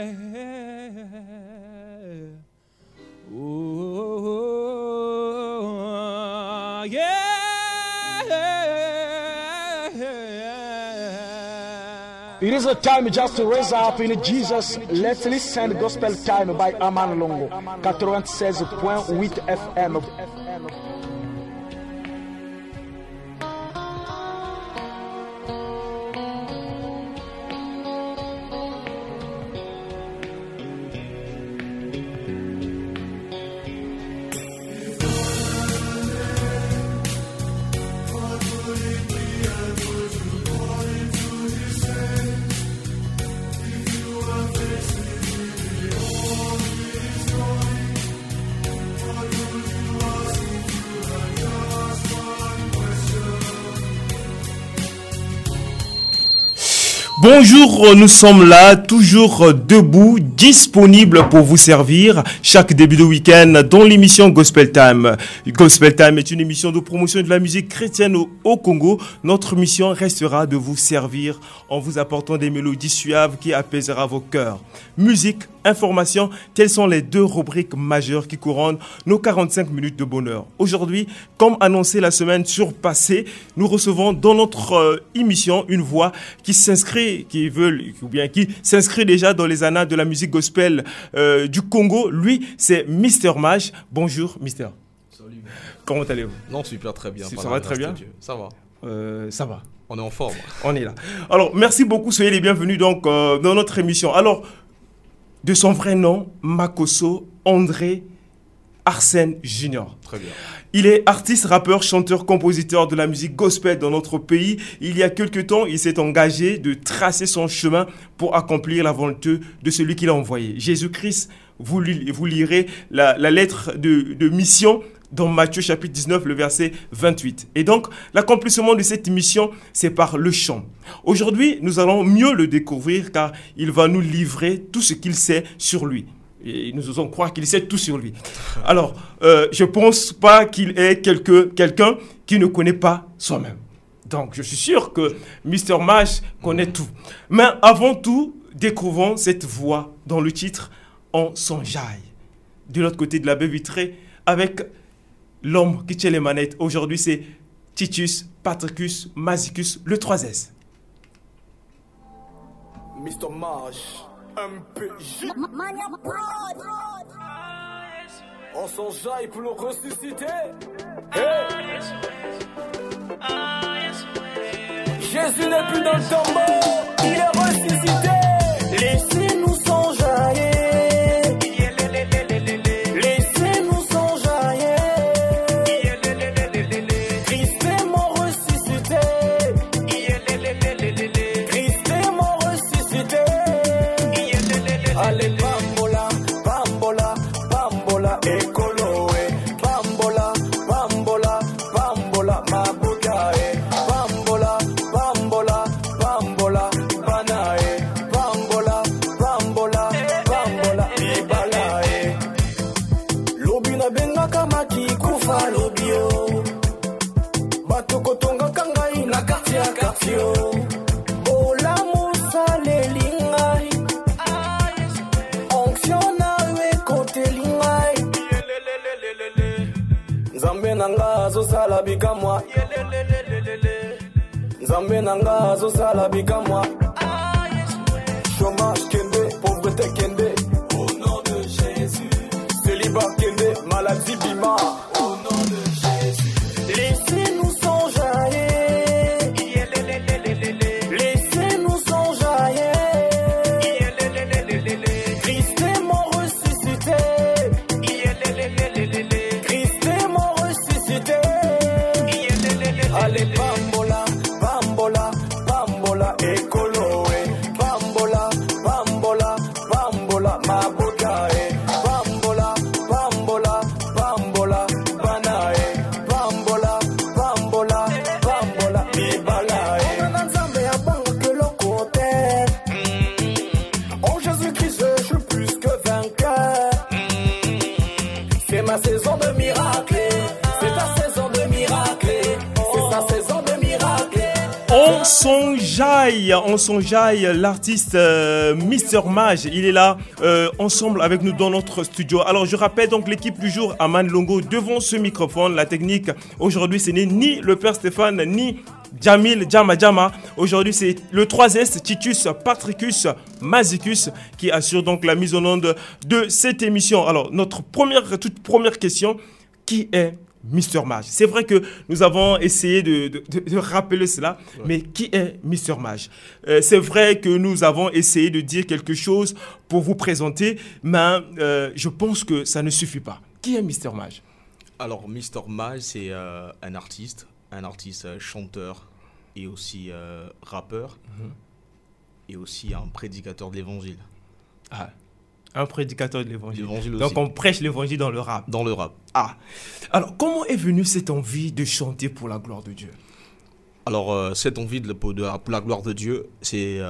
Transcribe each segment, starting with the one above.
It is a time just to raise up in Jesus. Let's listen Gospel Time by Aman Longo. 96.8 FM. Bonjour, nous sommes là, toujours debout, disponibles pour vous servir chaque début de week-end dans l'émission Gospel Time. Gospel Time est une émission de promotion de la musique chrétienne au, au Congo. Notre mission restera de vous servir en vous apportant des mélodies suaves qui apaisera vos cœurs. Musique, information, telles sont les deux rubriques majeures qui couronnent nos 45 minutes de bonheur? Aujourd'hui, comme annoncé la semaine surpassée, nous recevons dans notre euh, émission une voix qui s'inscrit, qui veut, ou bien qui s'inscrit déjà dans les annales de la musique gospel euh, du Congo. Lui, c'est Mister Mage. Bonjour, Mister. Salut. Comment allez-vous? Non, super, très bien. Ça va très bien. Ça va. Euh, Ça va. On est en forme. On est là. Alors, merci beaucoup. Soyez les bienvenus donc euh, dans notre émission. Alors, de son vrai nom, Makoso André Arsène Junior. Très bien. Il est artiste, rappeur, chanteur, compositeur de la musique gospel dans notre pays. Il y a quelque temps, il s'est engagé de tracer son chemin pour accomplir la volonté de celui qu'il a envoyé. Jésus-Christ, vous, li- vous lirez la, la lettre de, de mission dans Matthieu chapitre 19, le verset 28. Et donc, l'accomplissement de cette mission, c'est par le chant. Aujourd'hui, nous allons mieux le découvrir car il va nous livrer tout ce qu'il sait sur lui. Et nous osons croire qu'il sait tout sur lui. Alors, euh, je pense pas qu'il est quelqu'un qui ne connaît pas soi-même. Donc, je suis sûr que Mr. Mage connaît tout. Mais avant tout, découvrons cette voix dans le titre On s'enjaille. De l'autre côté de la baie vitrée, avec l'homme qui tient les manettes. Aujourd'hui, c'est Titus Patricus Masicus, le 3S. Mr. Marsh, MPJ. On s'enjaille pour le ressusciter. Hey. Jésus n'est plus dans le tombeau, azosala bikamwa. Nzambe na nga azosala bikamwa. Chômage on s'enjaille, l'artiste euh, Mister Mage, il est là euh, ensemble avec nous dans notre studio. Alors je rappelle donc l'équipe du jour, Aman Longo devant ce microphone, la technique. Aujourd'hui ce n'est ni le père Stéphane ni Jamil Jama Jama. Aujourd'hui, c'est le 3S Titus Patricus Mazicus qui assure donc la mise en onde de cette émission. Alors, notre première, toute première question, qui est Mister Mage C'est vrai que nous avons essayé de, rappeler cela, mais qui est Mister Mage euh, C'est vrai que nous avons essayé de dire quelque chose pour vous présenter, mais euh, je pense que ça ne suffit pas. Qui est Mister Mage Alors, Mister Mage, c'est euh, un artiste, un artiste chanteur et aussi rappeur mhm. et aussi un prédicateur de l'évangile. Ah, un prédicateur de l'évangile. Donc on prêche l'évangile dans le rap. Dans le rap. Ah. Alors comment est venue cette envie de chanter pour la gloire de Dieu? Alors, euh, cette envie de, pour, la gloire de Dieu, c'est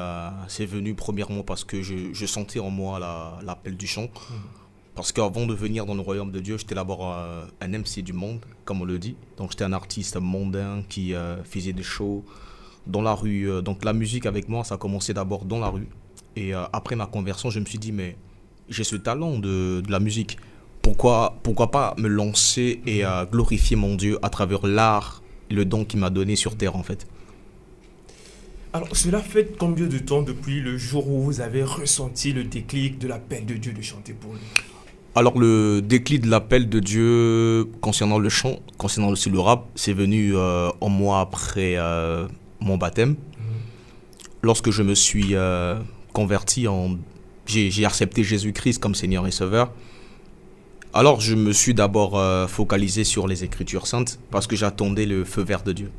c'est venu premièrement parce que je, sentais en moi l'appel du chant. Mhm. Parce qu'avant de venir dans le royaume de Dieu, j'étais d'abord euh, un MC du monde, comme on le dit. Donc j'étais un artiste mondain qui euh, faisait des shows dans la rue. Euh, donc la musique avec moi, ça a commencé d'abord dans la rue. Et après ma conversion, je me suis dit, mais j'ai ce talent de, de, la musique. Pourquoi, pourquoi pas me lancer et glorifier mon Dieu à travers l'art, le don qu'il m'a donné sur terre en fait? Alors, cela fait combien de temps depuis le jour où vous avez ressenti le déclic de l'appel de Dieu de chanter pour lui? Alors le déclic de l'appel de Dieu concernant le chant, concernant aussi le rap, c'est venu euh, un mois après euh, mon baptême. Mhm. Lorsque je me suis euh, converti en... J'ai accepté Jésus-Christ comme Seigneur et Sauveur. Alors je me suis d'abord focalisé sur les Écritures saintes parce que j'attendais le feu vert de Dieu.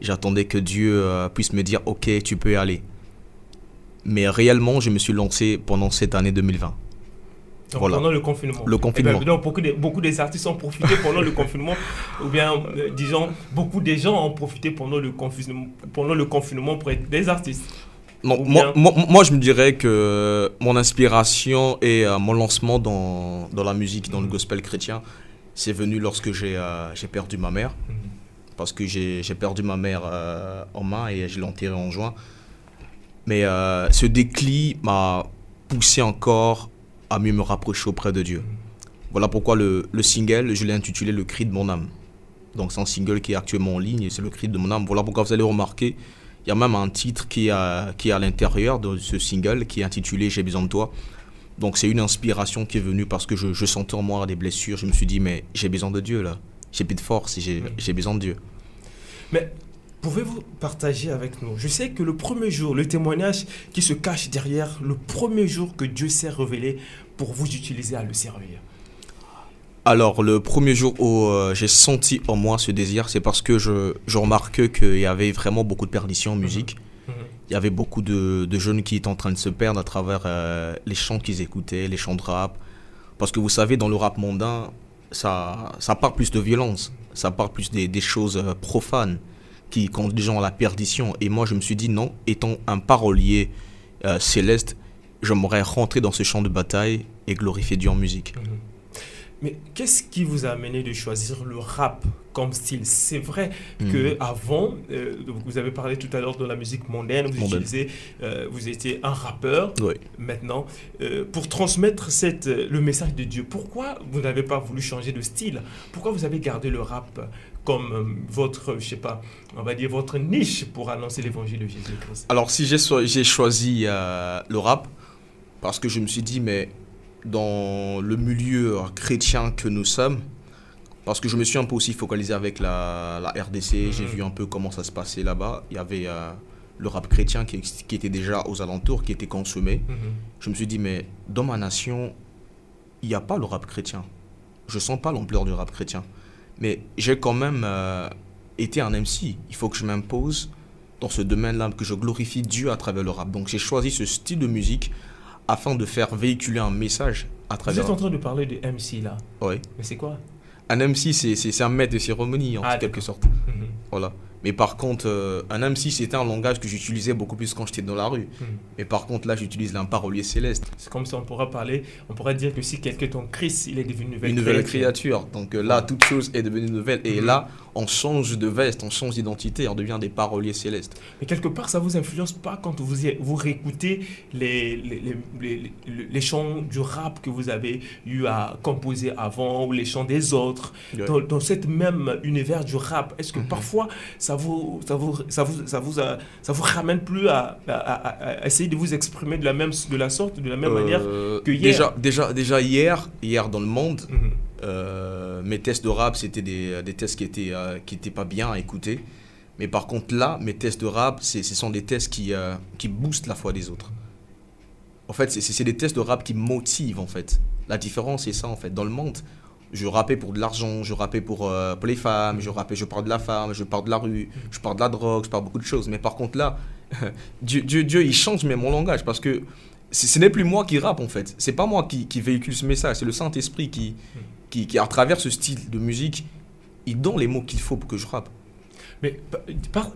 J'attendais que Dieu puisse me dire ok tu peux y aller. Mais réellement je me suis lancé pendant cette année 2020 pendant le confinement. Le confinement. Eh ben, donc, beaucoup, de, beaucoup des artistes ont profité pendant le confinement, ou bien, euh, disons, beaucoup des gens ont profité pendant le confinement, pendant le confinement pour être des artistes. Non, moi, moi, je me dirais que mon inspiration et euh, mon lancement dans, dans, la musique, dans le gospel chrétien, c'est venu lorsque j'ai euh, perdu ma mère. Mhm. Parce que j'ai perdu ma mère en main et je l'ai enterrée en juin. Mais ce déclic m'a poussé encore à mieux me rapprocher auprès de Dieu. Voilà pourquoi le, le single, je l'ai intitulé Le cri de mon âme. Donc c'est un single qui est actuellement en ligne et c'est le cri de mon âme. Voilà pourquoi vous allez remarquer, il y a même un titre qui est à, qui est à l'intérieur de ce single qui est intitulé J'ai besoin de toi. Donc c'est une inspiration qui est venue parce que je, je, sentais en moi des blessures. Je me suis dit, mais j'ai besoin de Dieu là. J'ai plus de force et j'ai besoin de Dieu. Mais Pouvez-vous partager avec nous? Je sais que le premier jour, le témoignage qui se cache derrière le premier jour que Dieu s'est révélé pour vous utiliser à le servir. Alors, le premier jour où euh, j'ai senti en moi ce désir, c'est parce que je, je remarque qu'il y avait vraiment beaucoup de perdition en mhm. musique. Mhm. Il y avait beaucoup de, de, jeunes qui étaient en train de se perdre à travers euh, les chants qu'ils écoutaient, les chants de rap. Parce que vous savez, dans le rap mondain, ça, ça parle plus de violence, ça parle plus des, des choses euh, profanes qui conduisent les gens à la perdition. Et moi, je me suis dit, non, étant un parolier euh, céleste, j'aimerais rentrer dans ce champ de bataille et glorifier Dieu en musique. Mhm. Mais qu'est-ce qui vous a amené de choisir le rap comme style? C'est vrai mhm. que avant, euh, vous avez parlé tout à l'heure de la musique mondaine, vous utilisez, euh, vous étiez un rappeur. Maintenant, pour transmettre cette, le message de Dieu, pourquoi vous n'avez pas voulu changer de style? Pourquoi vous avez gardé le rap comme euh, votre, je sais pas, on va dire votre niche pour annoncer l'évangile de Jésus-Christ? Alors, si j'ai choisi euh, le rap, parce que je me suis dit, mais dans le milieu chrétien que nous sommes, parce que je me suis un peu aussi focalisé avec la, la RDC, j'ai mhm. vu un peu comment ça se passait là-bas. Il y avait euh, le rap chrétien qui, qui, était déjà aux alentours, qui était consommé. Mhm. Je me suis dit, mais dans ma nation, il n'y a pas le rap chrétien. Je sens pas l'ampleur du rap chrétien. Mais j'ai quand même euh, été un MC. Il faut que je m'impose dans ce domaine-là, que je glorifie Dieu à travers le rap. Donc j'ai choisi ce style de musique afin de faire véhiculer un message à travers... Vous êtes en train de parler de MC là Oui. Mais c'est quoi? Un MC, c'est un maître de cérémonie en ah, quelque sorte. Mhm. Voilà. Mais par contre, euh, un MC, c'était un langage que j'utilisais beaucoup plus quand j'étais dans la rue. Hmm. Mais par contre, là, j'utilise un parolier céleste. C'est comme ça, on pourra parler, on pourrait dire que si quelqu'un est en Christ, il est devenu une nouvelle, une nouvelle créature. Donc euh, là, toute chose est devenue nouvelle. Et hmm. là, on change de veste, on change d'identité, on devient des paroliers célestes. Mais quelque part, ça vous influence pas quand vous, vous réécoutez les, les, les, les, chants du rap que vous avez eu à composer avant ou les chants des autres, dans, dans cet même univers du rap, est-ce que mhm. parfois ça vous, ça, vous, ça, vous, ça, vous, ça vous ramène plus à, à, essayer de vous exprimer de la même de la sorte, de la même manière euh, que hier? Déjà, déjà, déjà hier, hier dans le monde, mhm. Euh, mes tests de rap, c'était des, des, tests euh, qui étaient pas bien à écouter. Mais par contre, là, mes tests de rap, ce sont des tests qui, euh, qui boostent la foi des autres. En fait, c'est des tests de rap qui motivent, en fait. La différence, c'est ça, en fait. Dans le monde, je rappais pour de l'argent, je rappais pour, pour, les femmes, je rappais, je parle de la femme, je parle de la rue, je parle de la drogue, je parle beaucoup de choses. Mais par contre, là, Dieu, Dieu, Dieu, il change même mon langage parce que ce n'est plus moi qui rappe, en fait. C'est pas moi qui véhicule ce message, c'est le Saint-Esprit qui, qui, à travers ce style de musique, il donne les mots qu'il faut pour que je rappe. Mais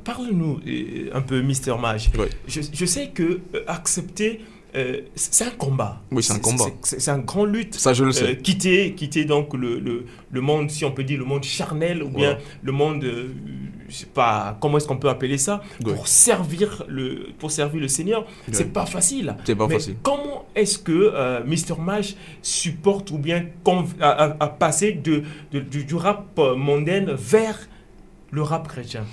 parle-nous euh, un peu, Mister Mage. Je, je, sais que euh, accepter euh, c'est un combat. Oui, c'est un combat. C'est un grand lutte. Ça, je le sais. quitter, quitter donc le, le, le, monde, si on peut dire, le monde charnel, ou bien le monde, je sais pas, comment est-ce qu'on peut appeler ça, pour servir le, pour servir le Seigneur. C'est pas facile. C'est pas facile. Comment est-ce que Mister Mage supporte ou bien a, passé de, de, du rap mondaine vers le rap chrétien?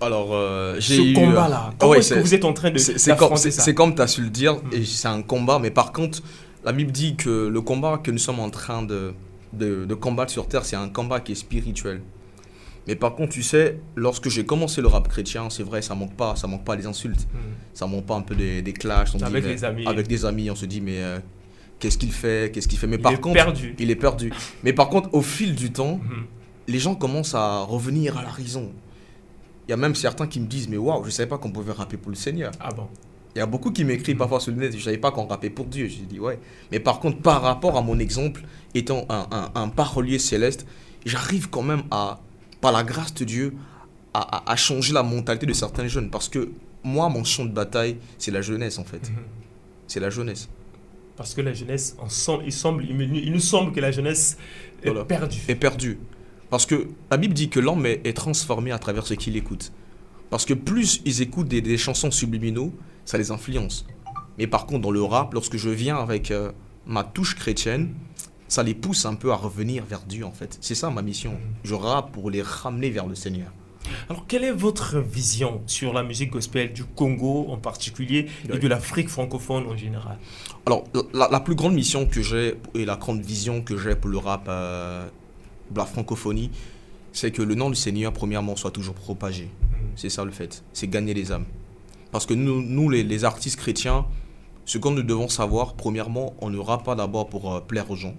Alors, euh, j'ai Ce combat-là, euh, comment est-ce que vous êtes en train de C'est comme, c'est comme tu as su le dire, mm. et c'est un combat, mais par contre, la Bible dit que le combat que nous sommes en train de, de, combattre sur Terre, c'est un combat qui est spirituel. Mais par contre, tu sais, lorsque j'ai commencé le rap chrétien, c'est vrai, ça manque pas, ça manque pas des insultes, mm. ça manque pas un peu des, des clashs. avec des amis. Avec des amis, on se dit, mais euh, qu'est-ce qu'il fait, qu'est-ce qu'il fait? Mais il par est contre, perdu. il est perdu. mais par contre, au fil du temps, mm. les gens commencent à revenir à la raison. Il y a même certains qui me disent, mais waouh, je savais pas qu'on pouvait rapper pour le Seigneur. Ah bon? Il y a beaucoup qui m'écrivent parfois sur le net, je savais pas qu'on rappait pour Dieu. J'ai dit, ouais. Mais par contre, par rapport à mon exemple, étant un, parolier céleste, j'arrive quand même à, par la grâce de Dieu, à, changer la mentalité de certains jeunes. Parce que moi, mon champ de bataille, c'est la jeunesse en fait. Mhm. C'est la jeunesse. Parce que la jeunesse, il, semble, il, nous semble que la jeunesse est perdue. Est perdue. Parce que la Bible dit que l'homme est, transformé à travers ce qu'il écoute. Parce que plus ils écoutent des, chansons subliminaux, ça les influence. Mais par contre, dans le rap, lorsque je viens avec euh, ma touche chrétienne, ça les pousse un peu à revenir vers Dieu, en fait. C'est ça ma mission. Je rappe pour les ramener vers le Seigneur. Alors, quelle est votre vision sur la musique gospel du Congo en particulier et de l'Afrique francophone en général? Alors, la, plus grande mission que j'ai et la grande vision que j'ai pour le rap euh, la francophonie, c'est que le nom du Seigneur, premièrement, soit toujours propagé. Mm. C'est ça le fait. C'est gagner les âmes. Parce que nous, nous les, artistes chrétiens, ce que nous devons savoir, premièrement, on ne rappe pas d'abord pour euh, plaire aux gens.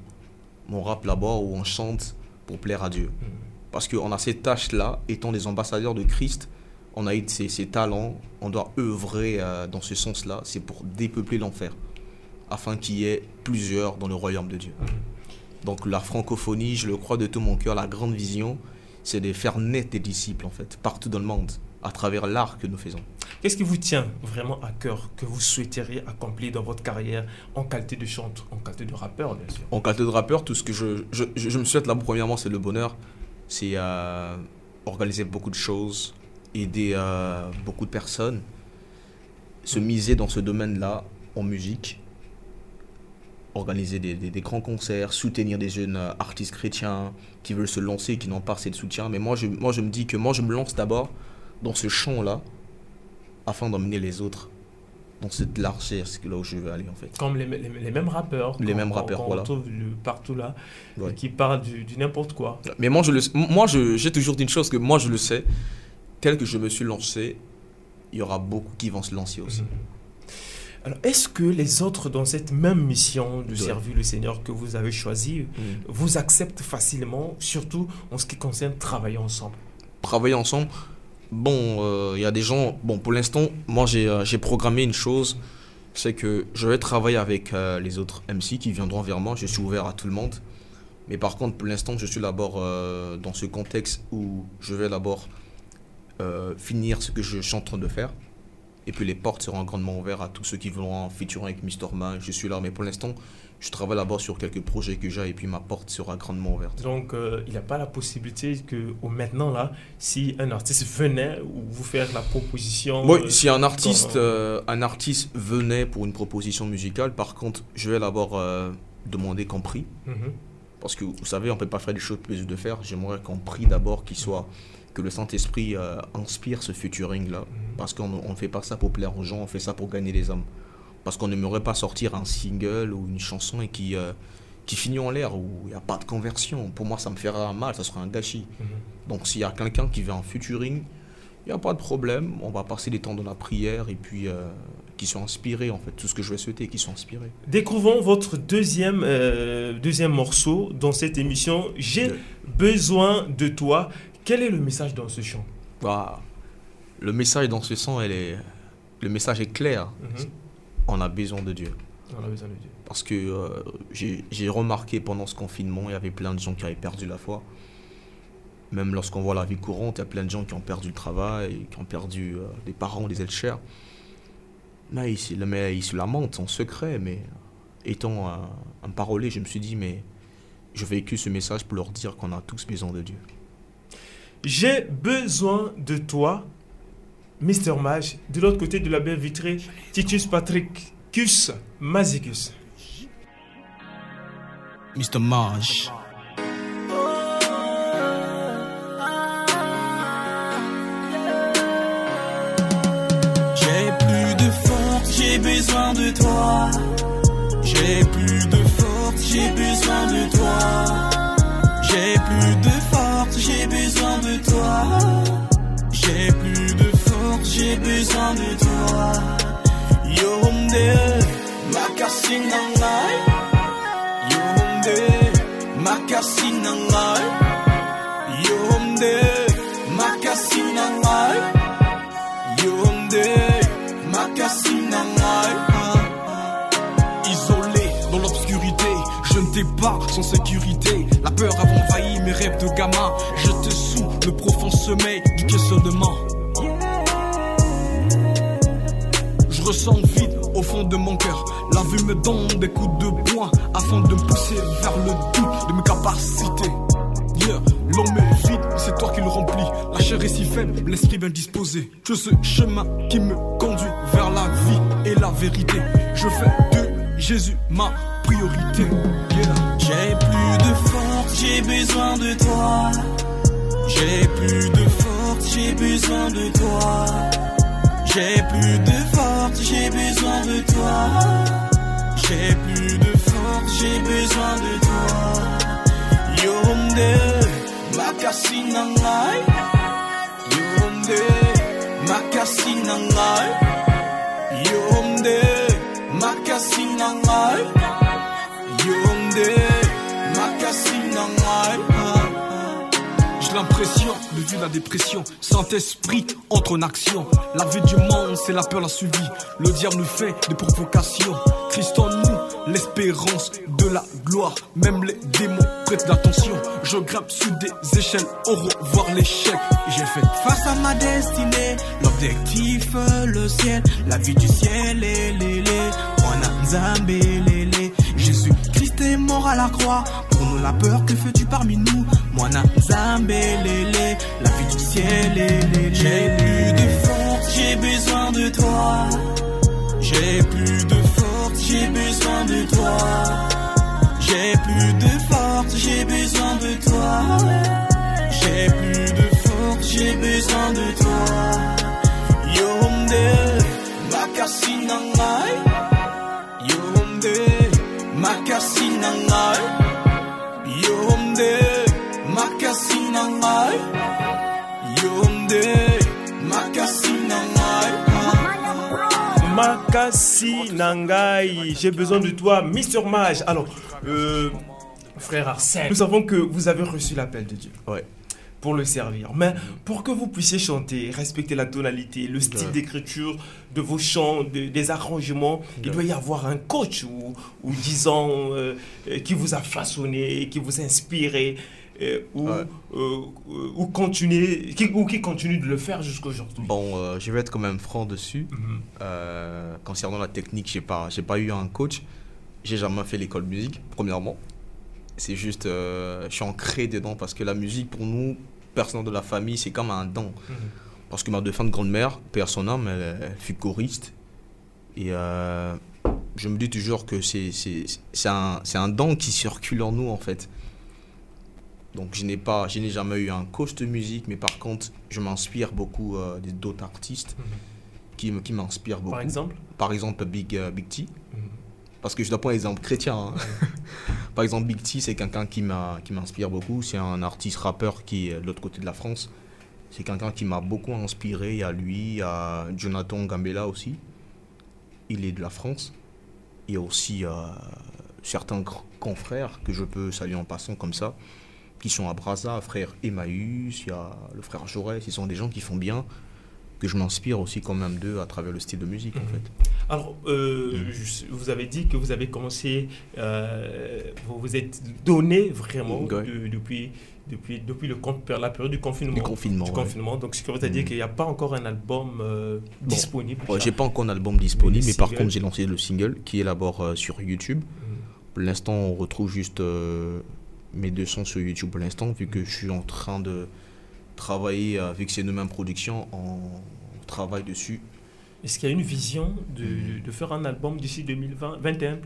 On rappe d'abord ou on chante pour plaire à Dieu. Mm. Parce qu'on a cette tâche-là, étant des ambassadeurs de Christ, on a eu ces, talents, on doit œuvrer euh, dans ce sens-là, c'est pour dépeupler l'enfer, afin qu'il y ait plusieurs dans le royaume de Dieu. Mm. Donc la francophonie, je le crois de tout mon cœur, la grande vision, c'est de faire naître des disciples en fait, partout dans le monde, à travers l'art que nous faisons. Qu'est-ce qui vous tient vraiment à cœur, que vous souhaiteriez accomplir dans votre carrière en qualité de chanteur, en qualité de rappeur bien sûr? En qualité de rappeur, tout ce que je, je, je me souhaite là, premièrement, c'est le bonheur, c'est euh, organiser beaucoup de choses, aider euh, beaucoup de personnes, se miser dans ce domaine-là en musique organiser des, des, grands concerts, soutenir des jeunes euh, artistes chrétiens qui veulent se lancer, qui n'ont pas assez de soutien. Mais moi je, moi, je me dis que moi, je me lance d'abord dans ce champ-là, afin d'emmener les autres dans cette largeur, c'est là où je veux aller en fait. Comme les, les, mêmes rappeurs. Les mêmes rappeurs, voilà. On partout là, qui parlent du, du n'importe quoi. Mais moi, je le, moi j'ai toujours dit une chose que moi, je le sais, tel que je me suis lancé, il y aura beaucoup qui vont se lancer aussi. Mhm. Alors, est-ce que les autres dans cette même mission de servir le Seigneur que vous avez choisi mm. vous acceptent facilement, surtout en ce qui concerne travailler ensemble? Travailler ensemble Bon, il euh, y a des gens. Bon, pour l'instant, moi euh, j'ai programmé une chose c'est que je vais travailler avec euh, les autres MC qui viendront vers moi. Je suis ouvert à tout le monde. Mais par contre, pour l'instant, je suis d'abord dans ce contexte où je vais d'abord finir ce que je suis en train de faire Et puis les portes seront grandement ouvertes à tous ceux qui voudront featurer avec Mr. Man. Je suis là, mais pour l'instant, je travaille là-bas sur quelques projets que j'ai et puis ma porte sera grandement ouverte. Donc, euh, il n'y a pas la possibilité que, au maintenant, là, si un artiste venait ou vous faire la proposition. Oui, euh, si un artiste, euh, un artiste venait pour une proposition musicale, par contre, je vais d'abord demander qu'en prix. Mhm. Parce que vous savez, on ne peut pas faire des choses plus de faire. J'aimerais qu'on prie d'abord qu'il soit, que le Saint-Esprit euh, inspire ce featuring-là. Parce qu'on ne fait pas ça pour plaire aux gens, on fait ça pour gagner les hommes. Parce qu'on n'aimerait pas sortir un single ou une chanson et qui, euh, qui finit en l'air, où il n'y a pas de conversion. Pour moi, ça me ferait mal, ça serait un gâchis. Mhm. Donc s'il y a quelqu'un qui veut un featuring, il n'y a pas de problème. On va passer des temps dans la prière et puis euh, qu'ils soient inspirés, en fait. Tout ce que je vais souhaiter, qu'ils soient inspirés. Découvrons votre deuxième, euh, deuxième morceau dans cette émission. J'ai besoin de toi. Quel est le message dans ce chant le message dans ce sens, elle est, le message est clair. Mhm. On a besoin de Dieu. On a besoin de Dieu. Parce que euh, j'ai remarqué pendant ce confinement, il y avait plein de gens qui avaient perdu la foi. Même lorsqu'on voit la vie courante, il y a plein de gens qui ont perdu le travail, qui ont perdu euh, des parents, des êtres chers. Mais ils, se- mais ils se lamentent en secret. Mais étant un, un parolier, je me suis dit, mais je véhicule ce message pour leur dire qu'on a tous besoin de Dieu. J'ai besoin de toi, Mr. Mage. De l'autre côté de la baie vitrée, Titus Patricus Mazicus. Mr. Mage. J'ai plus de force, j'ai besoin de toi. J'ai plus de force, j'ai besoin de toi. J'ai plus de J'ai plus de force, j'ai besoin de toi. Yomde, makasi nangai. Yomde, makasi nangai. Yomde, makasi nangai. Yomde, makasi nangai. Isolé dans l'obscurité, je ne t'ai pas sans sécurité. La peur a envahi mes rêves de gamin. J'étais sous le profond sommeil du questionnement. Je ressens le vide au fond de mon cœur. La vue me donne des coups de poing afin de me pousser vers le doute de mes capacités. Yeah, l'homme est vide, c'est toi qui le remplis. La chair est si faible, l'esprit bien disposé. Je ce chemin qui me conduit vers la vie et la vérité. Je fais de Jésus ma priorité. J'ai plus de force, j'ai besoin de toi. J'ai plus de force, j'ai besoin de toi. J'ai plus de force, j'ai besoin de toi. J'ai plus de force, j'ai besoin de toi. Yomde, makasi nangai. Yomde, makasi L'impression de vivre la dépression. Saint-Esprit entre en action. La vie du monde, c'est la peur, la suivi. Le diable nous fait des provocations. Christ en nous, l'espérance de la gloire. Même les démons prêtent l'attention. Je grimpe sur des échelles. Au revoir l'échec. J'ai fait Face à ma destinée, l'objectif, le ciel, la vie du ciel, et lélé, Mwana Nzambe, lélé. Jésus Christ est mort à la croix, la peur, que fais-tu parmi nous? Mwana Nzambe, lélé, la vie du ciel. J'ai plus de force, j'ai besoin de toi. J'ai plus de force, j'ai besoin de toi. J'ai plus de force, j'ai besoin de toi. J'ai plus de force, j'ai besoin de toi. Yomde, makasi Makasi Nangai, j'ai besoin de toi, Mr. Mage. Alors, euh, frère Arsène, nous savons que vous avez reçu l'appel de Dieu Ouais. pour le servir. Mais pour que vous puissiez chanter, respecter la tonalité, le style d'écriture de vos chants, de- des arrangements, il doit y avoir un coach ou, ou disons, euh, euh, qui vous a façonné, qui vous a inspiré. Ou, ou, continuer, qui, ou qui continue de le faire jusqu'à aujourd'hui Bon, je vais être quand même franc dessus. Mhm. concernant la technique, je n'ai pas, pas eu un coach. J'ai jamais fait l'école de musique, premièrement. C'est juste, je suis ancré dedans parce que la musique, pour nous, personne de la famille, c'est comme un don. Mhm. Parce que ma défunte grand-mère, père son âme, elle, fut choriste. Et euh, je me dis toujours que c'est un, un don qui circule en nous, en fait. Donc je n'ai pas, je n'ai jamais eu un coach de musique, mais par contre, je m'inspire beaucoup euh, d'autres artistes mhm. qui, qui m'inspirent beaucoup. Par exemple Par exemple, Big, euh, Big T. Mhm. Parce que je dois prendre un exemple chrétien. Hein. par exemple, Big T, c'est quelqu'un qui m'inspire beaucoup. C'est un artiste rappeur qui est de l'autre côté de la France. C'est quelqu'un qui m'a beaucoup inspiré. Il y a lui, il y a Jonathan Gambella aussi. Il est de la France. Il y a aussi euh, certains confrères que je peux saluer en passant comme ça, qui sont à Brazza, frère Emmaüs, il y a le frère Jaurès. Ce sont des gens qui font bien, que je m'inspire aussi quand même d'eux à travers le style de musique en mhm. fait. Alors, euh, mhm. vous avez dit que vous avez commencé, euh, vous vous êtes donné vraiment depuis depuis, depuis le, la période du confinement. Du confinement. Du confinement. Donc, ce qui veut dire mm. qu'il n'y a pas encore un album euh, disponible. Je j'ai pas encore un album disponible, mais, par contre, j'ai lancé le single qui est d'abord euh, sur YouTube. Mm. Pour l'instant, on retrouve juste mes deux sons sur YouTube pour l'instant, vu que je suis en train de travailler, vu que c'est une même production, on travaille dessus. Est-ce qu'il y a une vision de, mm. de faire un album d'ici 2021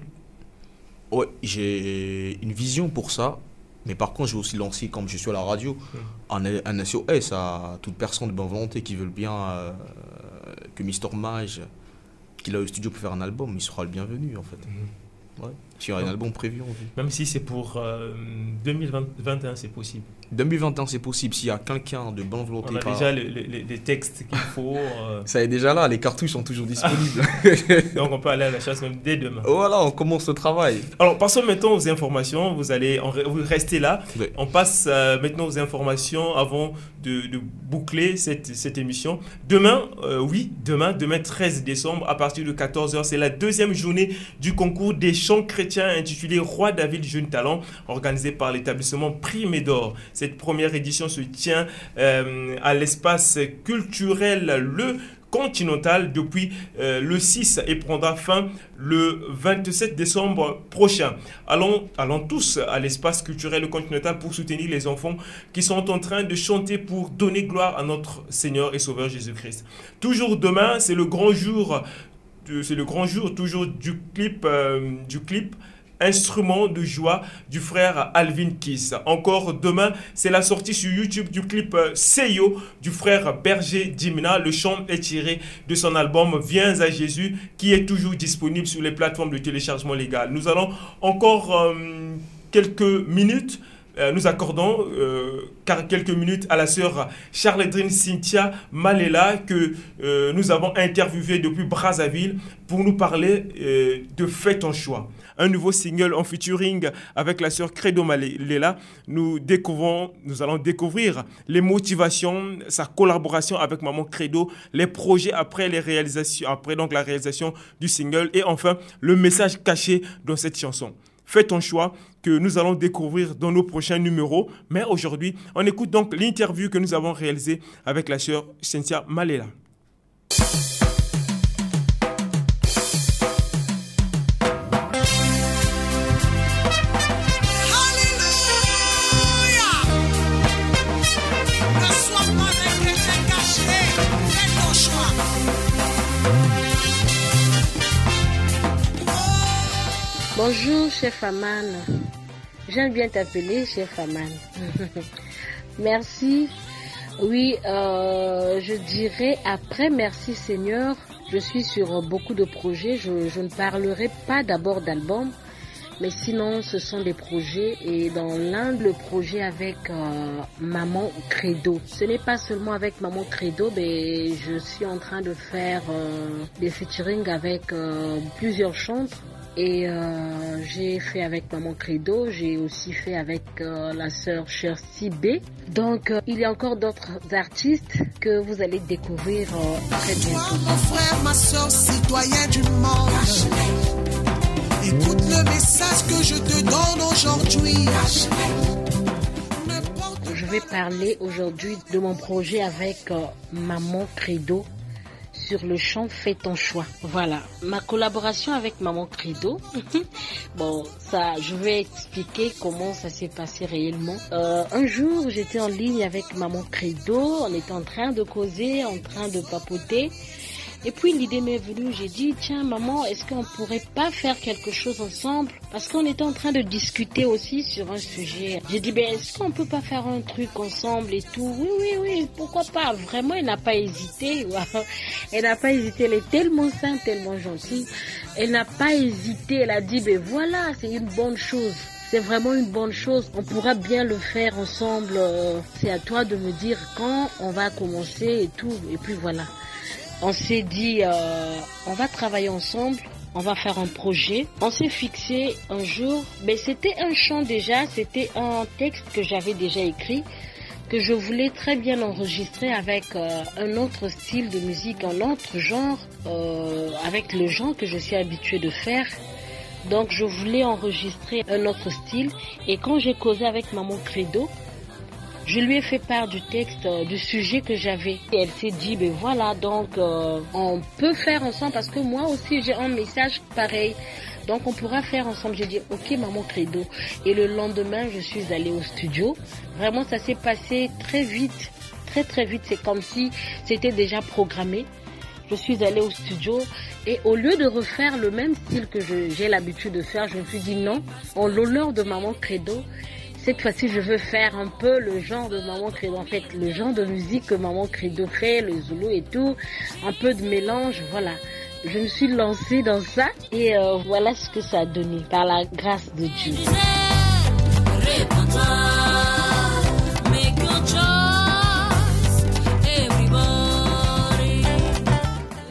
Oui, j'ai une vision pour ça. Mais par contre, j'ai aussi lancé, comme je suis à la radio, un, un, SOS à toute personne de bonne volonté qui veut bien euh, que Mister Mage, qu'il a au studio pour faire un album, il sera le bienvenu en fait. Mhm. Ouais. Il y a un album prévu en vue. Même si c'est pour 2021, euh, c'est possible. 2021, c'est possible. S'il y a quelqu'un de bonne volonté. On a déjà les, textes qu'il faut. Euh. Ça est déjà là, les cartouches sont toujours disponibles. Donc on peut aller à la chasse même dès demain. Voilà, on commence le travail. Alors passons maintenant aux informations. Vous allez vous restez là. On passe euh, maintenant aux informations avant de, boucler cette, cette, émission. Demain, oui, demain, demain 13 décembre, à partir de 14h, c'est la deuxième journée du concours des chants chrétiens intitulé Roi David Jeune Talent, organisé par l'établissement Primédor. Cette première édition se tient euh, à l'espace culturel Le Continental depuis euh, le 6 et prendra fin le 27 décembre prochain. Allons, allons tous à l'espace culturel Le Continental pour soutenir les enfants qui sont en train de chanter pour donner gloire à notre Seigneur et Sauveur Jésus-Christ. Toujours demain, c'est le grand jour c'est le grand jour toujours du clip, euh, du clip Instrument de joie du frère Alvin Kiss. Encore demain, c'est la sortie sur YouTube du clip euh, Seyo du frère Berger Dimina. Le chant est tiré de son album Viens à Jésus qui est toujours disponible sur les plateformes de téléchargement légal. Nous allons encore euh, quelques minutes euh, nous accordons euh, quelques minutes à la sœur Charledrine Cynthia Malela que euh, nous avons interviewée depuis Brazzaville pour nous parler de Fais ton choix. Un nouveau single en featuring avec la sœur Credo Malela. Nous découvrons, nous allons découvrir les motivations, sa collaboration avec Maman Credo, les projets après les réalisations, après donc la réalisation du single et enfin le message caché dans cette chanson. Fais ton choix que nous allons découvrir dans nos prochains numéros. Mais aujourd'hui, on écoute donc l'interview que nous avons réalisée avec la sœur Cynthia Malela. Bonjour, chef Aman. J'aime bien t'appeler chef Aman. merci. Oui, euh, je dirais après merci Seigneur. Je suis sur beaucoup de projets. Je, je ne parlerai pas d'abord d'album, mais sinon ce sont des projets. Et dans l'un le projet avec euh, Maman Credo. Ce n'est pas seulement avec Maman Credo, mais je suis en train de faire euh, des featuring avec plusieurs chantres et euh, j'ai fait avec Maman Credo, j'ai aussi fait avec euh, la sœur Chercy B. Donc euh, il y a encore d'autres artistes que vous allez découvrir très bientôt. Toi, mon frère, ma soeur, citoyen du monde. Écoute le message que je te donne aujourd'hui. Ne vais parler aujourd'hui de mon projet avec Maman Credo sur le chant Fais ton choix. Voilà, ma collaboration avec Maman Credo. bon, ça, je vais expliquer comment ça s'est passé réellement. Euh, un jour, j'étais en ligne avec Maman Credo, on était en train de causer, en train de papoter. Et puis l'idée m'est venue, j'ai dit, tiens maman, est-ce qu'on pourrait pas faire quelque chose ensemble? Parce qu'on était en train de discuter aussi sur un sujet. J'ai dit, ben est-ce qu'on peut pas faire un truc ensemble et tout? Oui, oui, oui, pourquoi pas? Vraiment, elle n'a pas hésité. Elle n'a pas hésité, elle est tellement sainte, tellement gentille. Elle n'a pas hésité, elle a dit, ben voilà, c'est une bonne chose c'est vraiment une bonne chose. On pourra bien le faire ensemble. C'est à toi de me dire quand on va commencer et tout. Et puis voilà on s'est dit, euh, on va travailler ensemble, on va faire un projet. On s'est fixé un jour, mais c'était un chant déjà, c'était un texte que j'avais déjà écrit, que je voulais très bien enregistrer avec euh, un autre style de musique, un autre genre, euh, avec le genre que je suis habituée de faire. Donc je voulais enregistrer un autre style et quand j'ai causé avec Maman Credo, je lui ai fait part du texte, euh, du sujet que j'avais. Et elle s'est dit, ben voilà, donc euh, on peut faire ensemble parce que moi aussi j'ai un message pareil. Donc on pourra faire ensemble. J'ai dit, ok maman credo. Et le lendemain, je suis allée au studio. Vraiment, ça s'est passé très vite. Très très vite. C'est comme si c'était déjà programmé. Je suis allée au studio et au lieu de refaire le même style que j'ai l'habitude de faire, je me suis dit non, en l'honneur de maman credo, cette fois-ci, je veux faire un peu le genre de Maman Credo. En fait, le genre de musique que Maman Credo fait, le zoulou et tout. Un peu de mélange, voilà. Je me suis lancée dans ça et euh, voilà ce que ça a donné par la grâce de Dieu.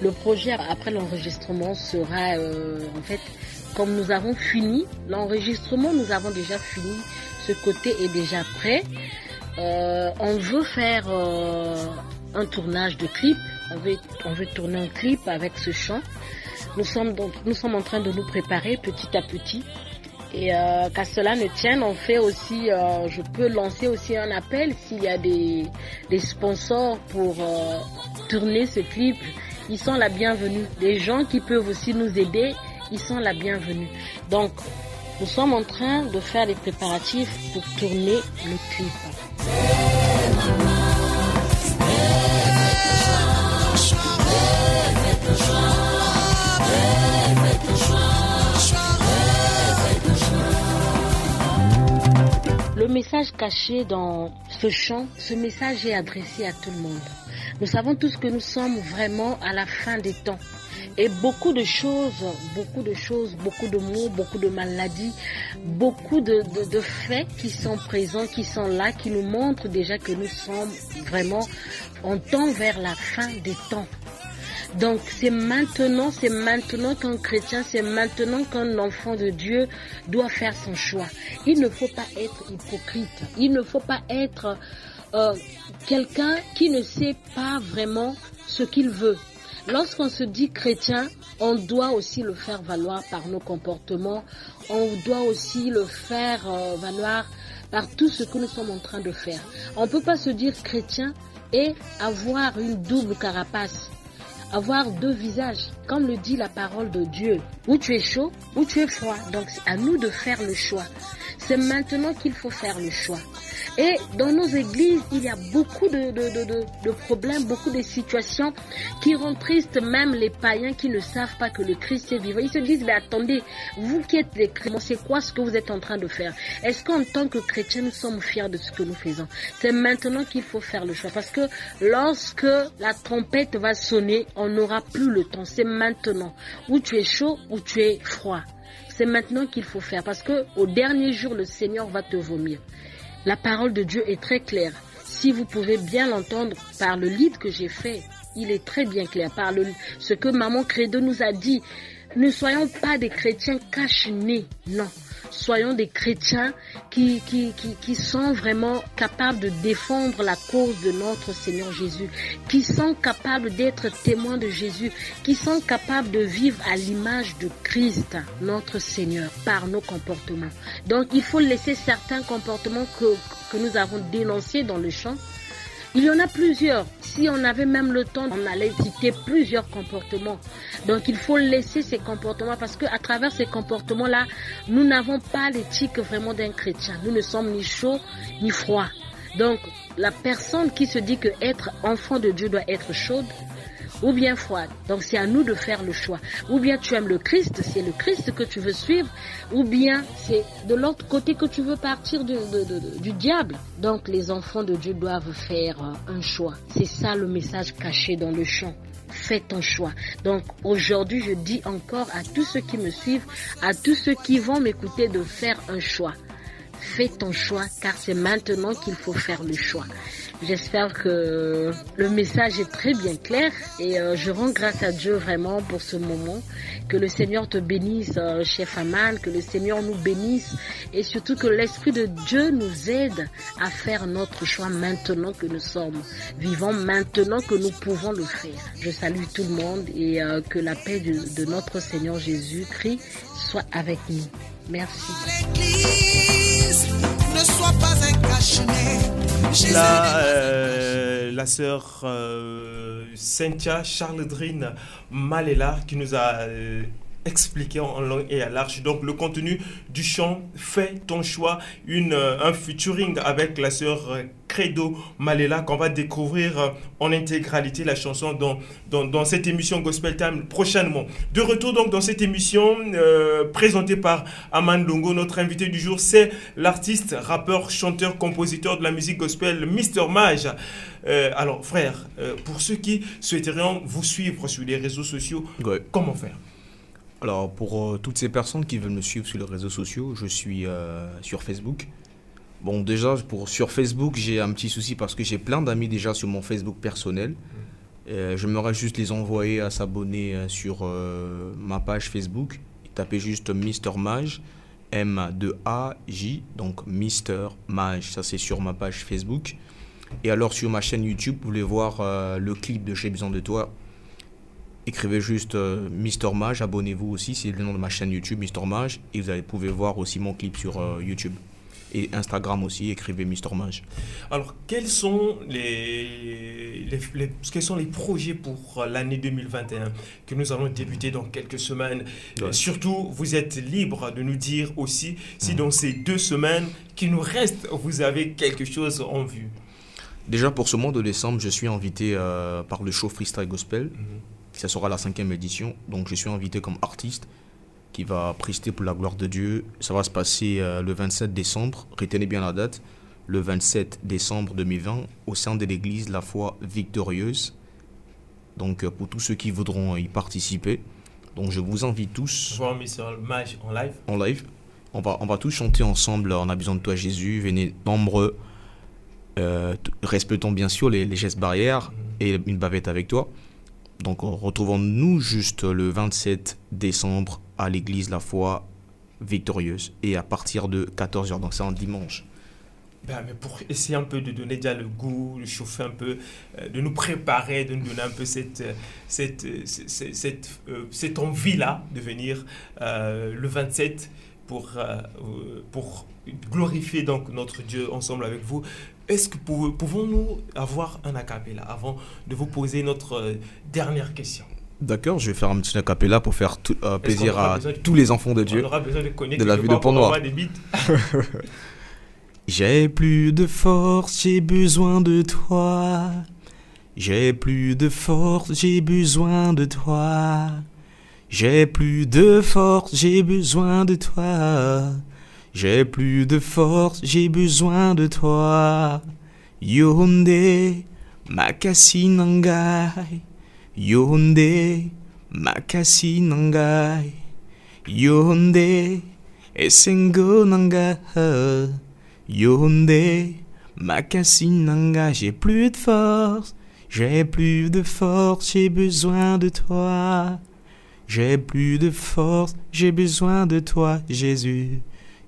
Le projet après l'enregistrement sera euh, en fait comme nous avons fini l'enregistrement, nous avons déjà fini ce côté est déjà prêt. Euh, on veut faire euh, un tournage de clip. On veut, tourner un clip avec ce chant. Nous sommes, donc, nous sommes en train de nous préparer petit à petit. Et euh, qu'à cela ne tienne, on fait aussi, je peux lancer aussi un appel s'il y a des, sponsors pour tourner ce clip. Ils sont la bienvenue. Des gens qui peuvent aussi nous aider, ils sont la bienvenue. Donc, nous sommes en train de faire les préparatifs pour tourner le clip. Le message caché dans ce chant, ce message est adressé à tout le monde. Nous savons tous que nous sommes vraiment à la fin des temps. Et beaucoup de choses, beaucoup de choses, beaucoup de mots, beaucoup de maladies, beaucoup de, de, faits qui sont présents, qui sont là, qui nous montrent déjà que nous sommes vraiment, on tend vers la fin des temps. Donc c'est maintenant, c'est maintenant qu'un chrétien, c'est maintenant qu'un enfant de Dieu doit faire son choix. Il ne faut pas être hypocrite. Il ne faut pas être euh, quelqu'un qui ne sait pas vraiment ce qu'il veut. Lorsqu'on se dit chrétien, on doit aussi le faire valoir par nos comportements. On doit aussi le faire euh, valoir par tout ce que nous sommes en train de faire. On ne peut pas se dire chrétien et avoir une double carapace avoir deux visages, comme le dit la parole de Dieu. Ou tu es chaud, ou tu es froid. Donc c'est à nous de faire le choix. C'est maintenant qu'il faut faire le choix. Et dans nos églises, il y a beaucoup de, de, de, de, problèmes, beaucoup de situations qui rendent triste même les païens qui ne savent pas que le Christ est vivant. Ils se disent, mais attendez, vous qui êtes des chrétiens, c'est quoi ce que vous êtes en train de faire? Est-ce qu'en tant que chrétiens, nous sommes fiers de ce que nous faisons? C'est maintenant qu'il faut faire le choix. Parce que lorsque la trompette va sonner, on n'aura plus le temps. C'est maintenant. Ou tu es chaud, ou tu es froid. C'est maintenant qu'il faut faire parce que au dernier jour, le Seigneur va te vomir. La parole de Dieu est très claire. Si vous pouvez bien l'entendre par le livre que j'ai fait, il est très bien clair. Par le, ce que Maman Credo nous a dit, ne soyons pas des chrétiens cache-nez, non. Soyons des chrétiens qui, qui, qui, sont vraiment capables de défendre la cause de notre Seigneur Jésus, qui sont capables d'être témoins de Jésus, qui sont capables de vivre à l'image de Christ, notre Seigneur, par nos comportements. Donc il faut laisser certains comportements que, que nous avons dénoncés dans le chant, il y en a plusieurs. Si on avait même le temps, on allait citer plusieurs comportements. Donc il faut laisser ces comportements parce qu'à travers ces comportements-là, nous n'avons pas l'éthique vraiment d'un chrétien. Nous ne sommes ni chauds ni froids. Donc la personne qui se dit que être enfant de Dieu doit être chaude, ou bien froide. Donc c'est à nous de faire le choix. Ou bien tu aimes le Christ, c'est le Christ que tu veux suivre, ou bien c'est de l'autre côté que tu veux partir du, du diable. Donc les enfants de Dieu doivent faire euh, un choix. C'est ça le message caché dans le chant fais ton choix. Donc aujourd'hui, je dis encore à tous ceux qui me suivent, à tous ceux qui vont m'écouter de faire un choix. Fais ton choix car c'est maintenant qu'il faut faire le choix. J'espère que le message est très bien clair et euh, je rends grâce à Dieu vraiment pour ce moment. Que le Seigneur te bénisse, euh, chef Aman, que le Seigneur nous bénisse et surtout que l'Esprit de Dieu nous aide à faire notre choix maintenant que nous sommes vivants, maintenant que nous pouvons le faire. Je salue tout le monde et euh, que la paix de notre Seigneur Jésus-Christ soit avec nous. Merci. Ne sois pas un cache La, euh, la sœur euh, Cynthia Charledrine Malela qui nous a euh, expliqué en long et à large. Donc le contenu du chant Fais ton choix, une, euh, un featuring avec la sœur euh, Credo Malela qu'on va découvrir euh, en intégralité la chanson dans, dans, dans, cette émission Gospel Time prochainement. De retour donc dans cette émission euh, présentée par Aman Longo, notre invité du jour c'est l'artiste, rappeur, chanteur, compositeur de la musique gospel Mr Mage. Euh, alors frère, euh, pour ceux qui souhaiteraient vous suivre sur les réseaux sociaux, Ouais. comment faire? Alors, pour toutes ces personnes qui veulent me suivre sur les réseaux sociaux, je suis sur Facebook. Bon, déjà, pour, sur Facebook, j'ai un petit souci parce que j'ai plein d'amis déjà sur mon Facebook personnel. Euh, J'aimerais juste les envoyer à s'abonner euh, sur euh, ma page Facebook. Tapez juste Mister Mage, M-2-A-J, donc Mister Mage, ça c'est sur ma page Facebook. Et alors sur ma chaîne YouTube, vous voulez voir euh, le clip de J'ai besoin de toi, écrivez juste Mister Mage, abonnez-vous aussi, c'est le nom de ma chaîne YouTube, Mister Mage, et vous allez, pouvez voir aussi mon clip sur YouTube. Et Instagram aussi, écrivez Mister Mage. Alors, quels sont les, les- les- quels sont les projets pour l'année 2021 que nous allons débuter dans quelques semaines? Ouais. Surtout, vous êtes libre de nous dire aussi si Mhm. dans ces deux semaines qui nous restent, vous avez quelque chose en vue. Déjà pour ce mois de décembre, je suis invité euh, par le show Freestyle Gospel. Ça sera la cinquième édition. Donc je suis invité comme artiste qui va prester pour la gloire de Dieu. Ça va se passer euh, le 27 décembre. Retenez bien la date. Le 27 décembre 2020 au sein de l'église La Foi Victorieuse. Donc euh, pour tous ceux qui voudront y participer. Donc je vous invite tous Voir Mr. Mage en live. en live. On va, on va tous chanter ensemble On a besoin de toi Jésus. Venez nombreux. Euh, respectons bien sûr les, les gestes barrières et une bavette avec toi. Donc retrouvons-nous juste le 27 décembre à l'église La Foi Victorieuse et à partir de 14h, donc c'est un dimanche. Ben, mais pour essayer un peu de donner déjà le goût, de chauffer un peu, euh, de nous préparer, de nous donner un peu cette, euh, cette, euh, cette, cette, envie-là de venir le 27 pour, pour glorifier donc notre Dieu ensemble avec vous. Est-ce que pouvons- pouvons-nous avoir un acapella avant de vous poser notre euh, dernière question? D'accord, je vais faire un petit acapella pour faire tout- euh, plaisir à de- tous les enfants de Dieu. On aura besoin de connaître de la vie de beats. J'ai plus de force, j'ai besoin de toi. J'ai plus de force, j'ai besoin de toi. J'ai plus de force, j'ai besoin de toi. J'ai plus de force, j'ai besoin de toi. Yonde, makasi nangai. Yonde, makasi nangai. Yonde, esengo nangai. Yonde, makasi nanga, j'ai plus de force, j'ai plus de force, j'ai besoin de toi. J'ai plus de force, j'ai besoin de toi, Jésus.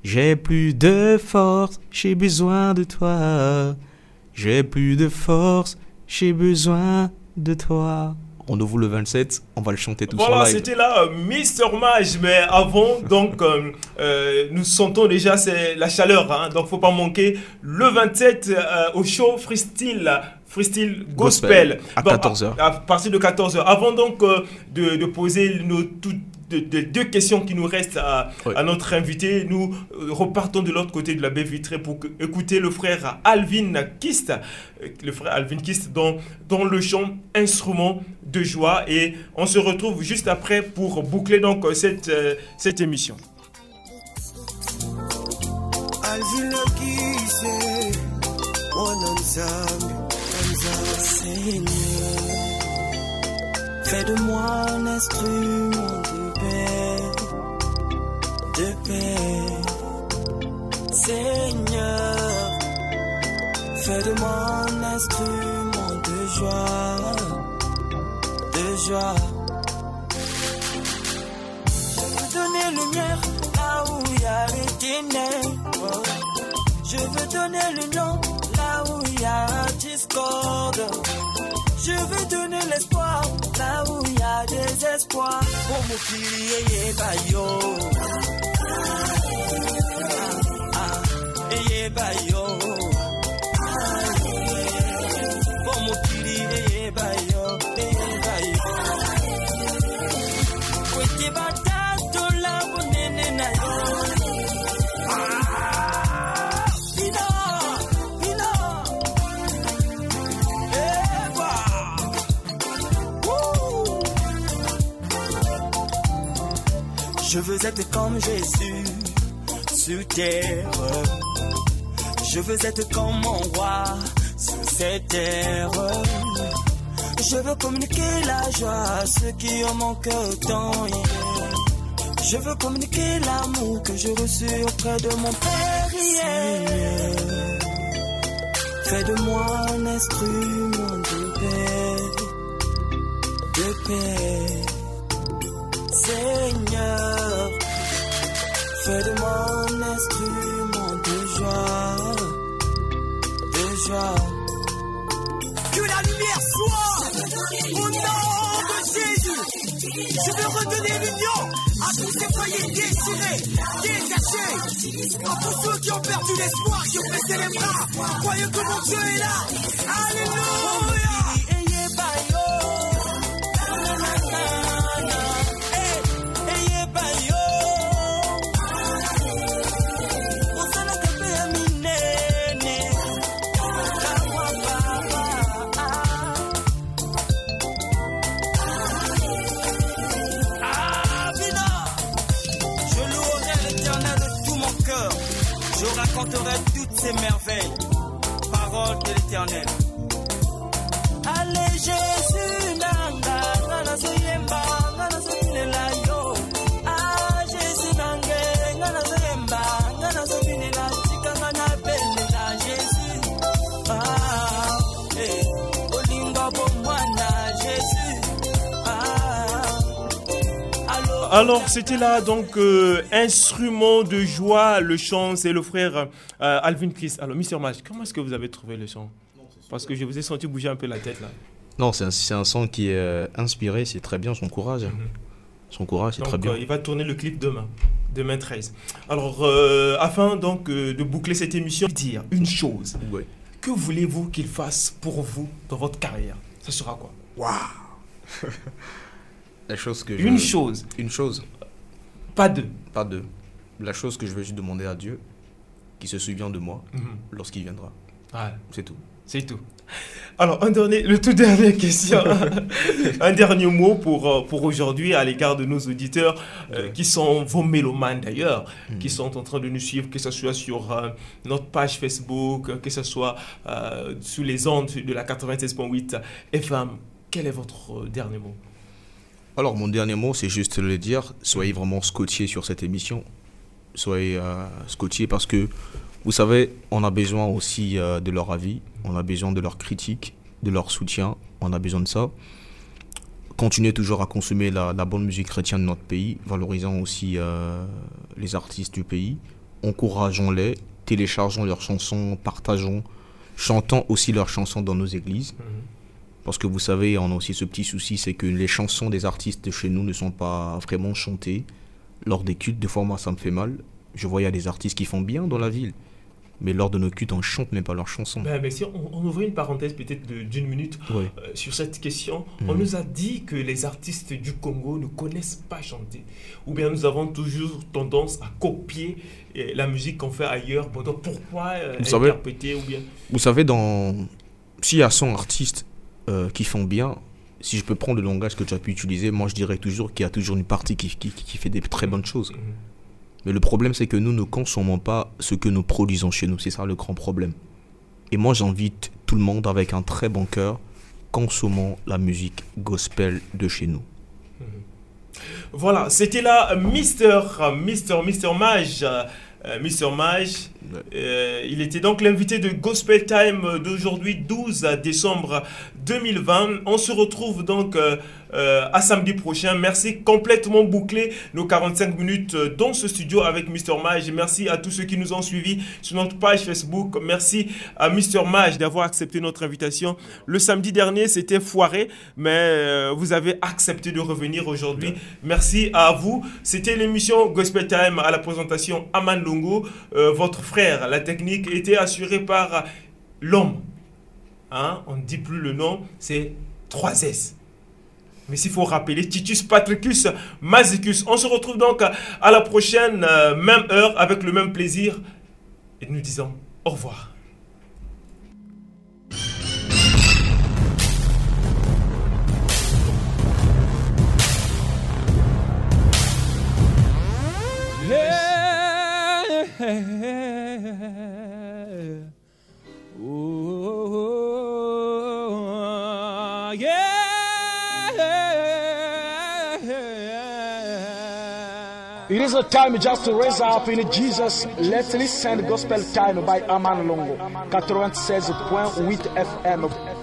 J'ai plus de force, j'ai besoin de toi. J'ai plus de force, j'ai besoin de toi. On ouvre le 27, on va le chanter tout Voilà, c'était là euh, Mister Mage, mais avant, donc, euh, euh, nous sentons déjà c'est la chaleur, hein, donc faut pas manquer. Le 27 au show Freestyle freestyle gospel, à 14h. À, partir de 14h. Avant donc de, de, poser nos toutes de, deux questions qui nous restent à, notre invité. Nous euh, repartons de l'autre côté de la baie vitrée pour écouter le frère Alvin Kist, euh, le frère Alvin Kist dans, dans le chant Instrument de joie. Et on se retrouve juste après pour boucler donc cette, euh, cette émission. Alvin fais de moi un instrument de moi un instrument de joie, de joie. Je veux donner lumière là où il y a les ténèbres. Je veux donner le nom là où il y a discorde. Je veux donner l'espoir là où il y a des espoirs. Pour mon crier, bayo. Ah, ah, bayo. Je veux être comme Jésus sur terre. Je veux être comme mon roi sur cette terre. Je veux communiquer la joie à ceux qui ont mon cœur tant Je veux communiquer l'amour que j'ai reçu auprès de mon Père hier. Fais de moi un instrument de paix, de paix. Seigneur, fais de moi un instrument de joie, de joie. Que la lumière soit au nom de Jésus. Je veux redonner l'union à tous ces foyers déchirés, détachés, à tous ceux qui ont perdu l'espoir, qui ont baissé les bras, croyez que mon Dieu est là. Alléluia. Merveilles. Parole de l'éternel. Alors, c'était là donc euh, instrument de joie, le chant, c'est le frère euh, Alvin Chris. Alors, Mister Mage, comment est-ce que vous avez trouvé le son Parce que je vous ai senti bouger un peu la tête là. Non, c'est un, un, son qui est euh, inspiré, c'est très bien son courage. Mhm. Son courage, c'est très bien. il va tourner le clip demain, demain 13. Alors, afin donc de boucler cette émission, dire une chose. Que voulez-vous qu'il fasse pour vous dans votre carrière? Ce sera quoi? Waouh La chose que Une chose. Une chose. Pas deux. Pas deux. La chose que je veux juste demander à Dieu, qui se souvient de moi mhm. lorsqu'il viendra. C'est tout. C'est tout. Alors, un dernier, le tout dernier question, un dernier mot pour, euh, pour aujourd'hui à l'égard de nos auditeurs euh, qui sont vos mélomanes d'ailleurs, mhm. qui sont en train de nous suivre, que ce soit sur euh, notre page Facebook, que ce soit sous les ondes de la 96.8 FM. Quel est votre dernier mot? Alors, mon dernier mot, c'est juste de le dire soyez vraiment scotchés sur cette émission. Soyez euh, parce que, vous savez, on a besoin aussi euh, de leur avis, on a besoin de leur critique, de leur soutien, on a besoin de ça. Continuez toujours à consommer la, bonne musique chrétienne de notre pays, valorisant aussi euh, les artistes du pays. Encourageons-les, téléchargeons leurs chansons, partageons, chantons aussi leurs chansons dans nos églises. Mhm. Parce que vous savez, on a aussi ce petit souci, c'est que les chansons des artistes de chez nous ne sont pas vraiment chantées lors des cultes. Des fois, moi, ça me fait mal. Je vois, il y a des artistes qui font bien dans la ville. Mais lors de nos cultes, on chante même pas leurs chansons. Ben, mais si on, on ouvrait une parenthèse peut-être d'une minute euh, sur cette question, on Mhm. nous a dit que les artistes du Congo ne connaissent pas chanter. Ou bien nous avons toujours tendance à copier euh, la musique qu'on fait ailleurs. Bon, donc pourquoi euh, Vous savez- interpréter ou bien... Vous savez, dans... s'il y a 100 artistes euh, qui font bien, si je peux prendre le langage que tu as pu utiliser, moi je dirais toujours qu'il y a toujours une partie qui, qui, qui fait des très bonnes choses. Mhm. Mais le problème, c'est que nous ne consommons pas ce que nous produisons chez nous. C'est ça le grand problème. Et moi, j'invite tout le monde avec un très bon cœur, consommons la musique gospel de chez nous. Voilà, c'était là Mister, Mister, Mister Mage. euh, Mister Mage. Euh, il était donc l'invité de Gospel Time d'aujourd'hui, 12 décembre 2020. On se retrouve donc euh, euh, à samedi prochain. Merci, complètement bouclé nos 45 minutes dans ce studio avec Mister Mage. Merci à tous ceux qui nous ont suivis sur notre page Facebook. Merci à Mister Mage d'avoir accepté notre invitation. Le samedi dernier, c'était foiré, mais vous avez accepté de revenir aujourd'hui. Merci à vous. C'était l'émission Gospel Time à la présentation Aman Longo, votre frère. La technique était assurée par l'homme. Hein? On ne dit plus le nom, c'est 3S. Mais s'il faut rappeler, Titus Patricus Mazicus. On se retrouve donc à la prochaine, euh, même heure, avec le même plaisir. Et nous disons au revoir. It is a time just to raise up in Jesus. Let's listen Gospel Time by Aman Longo. 96.8 FM.